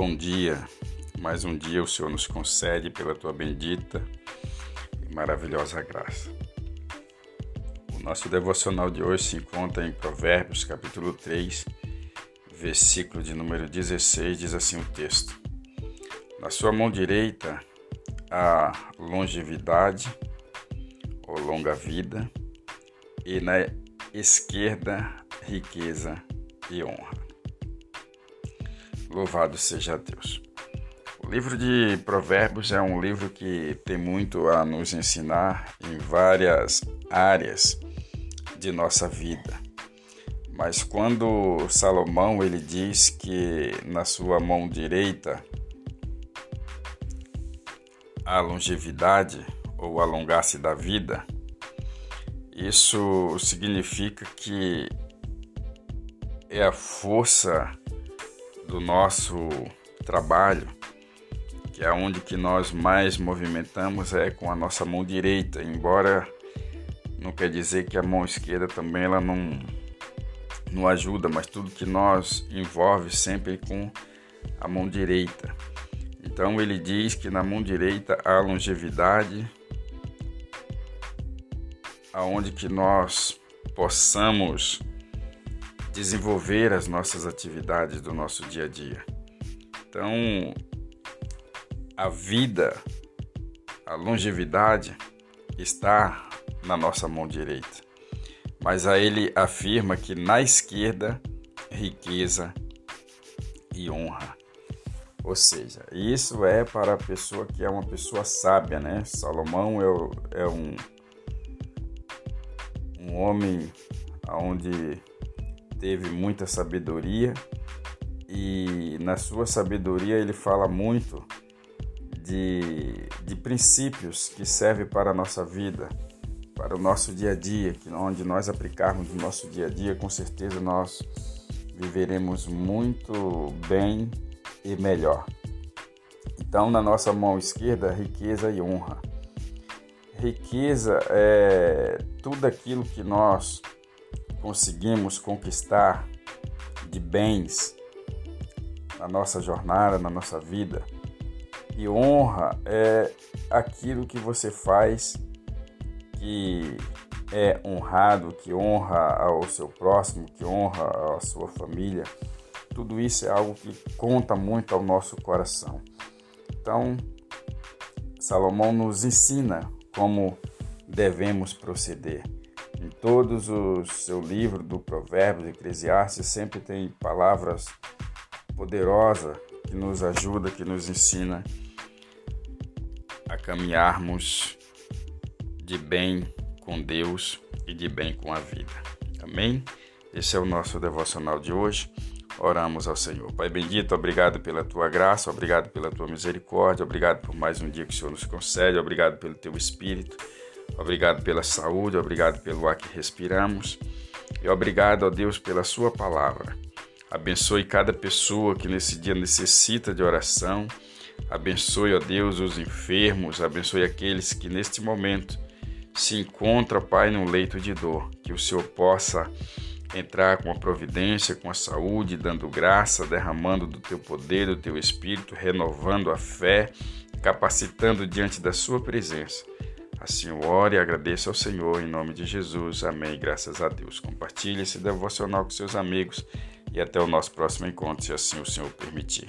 Bom dia, mais um dia o Senhor nos concede pela tua bendita e maravilhosa graça. O nosso devocional de hoje se encontra em Provérbios, capítulo 3, versículo de número 16, diz assim o texto: Na sua mão direita há longevidade ou longa vida, e na esquerda riqueza e honra. Louvado seja Deus. O livro de Provérbios é um livro que tem muito a nos ensinar em várias áreas de nossa vida. Mas quando Salomão ele diz que na sua mão direita a longevidade ou alongar-se da vida, isso significa que é a força do nosso trabalho, que é onde que nós mais movimentamos é com a nossa mão direita, embora não quer dizer que a mão esquerda também ela não não ajuda, mas tudo que nós envolve sempre com a mão direita. Então ele diz que na mão direita há longevidade, aonde que nós possamos desenvolver as nossas atividades do nosso dia a dia. Então, a vida, a longevidade está na nossa mão direita. Mas aí ele afirma que na esquerda, riqueza e honra. Ou seja, isso é para a pessoa que é uma pessoa sábia, né? Salomão é, é um, um homem onde teve muita sabedoria e na sua sabedoria ele fala muito de, de princípios que servem para a nossa vida, para o nosso dia a dia, que onde nós aplicarmos no nosso dia a dia, com certeza nós viveremos muito bem e melhor. Então, na nossa mão esquerda, riqueza e honra. Riqueza é tudo aquilo que nós conseguimos conquistar de bens na nossa jornada, na nossa vida. E honra é aquilo que você faz que é honrado, que honra ao seu próximo, que honra a sua família. Tudo isso é algo que conta muito ao nosso coração. Então, Salomão nos ensina como devemos proceder. Todos os seu livro do Provérbios, Eclesiastes, sempre tem palavras poderosas que nos ajuda, que nos ensina a caminharmos de bem com Deus e de bem com a vida. Amém? Esse é o nosso devocional de hoje. Oramos ao Senhor. Pai bendito, obrigado pela tua graça, obrigado pela tua misericórdia, obrigado por mais um dia que o Senhor nos concede, obrigado pelo teu Espírito. Obrigado pela saúde, obrigado pelo ar que respiramos e obrigado a Deus pela Sua palavra. Abençoe cada pessoa que nesse dia necessita de oração. Abençoe, ó Deus, os enfermos, abençoe aqueles que neste momento se encontram, Pai, no leito de dor. Que o Senhor possa entrar com a providência, com a saúde, dando graça, derramando do teu poder, do teu espírito, renovando a fé, capacitando diante da sua presença Assim eu oro e agradeço ao Senhor em nome de Jesus. Amém. Graças a Deus. Compartilhe esse devocional com seus amigos e até o nosso próximo encontro, se assim o Senhor permitir.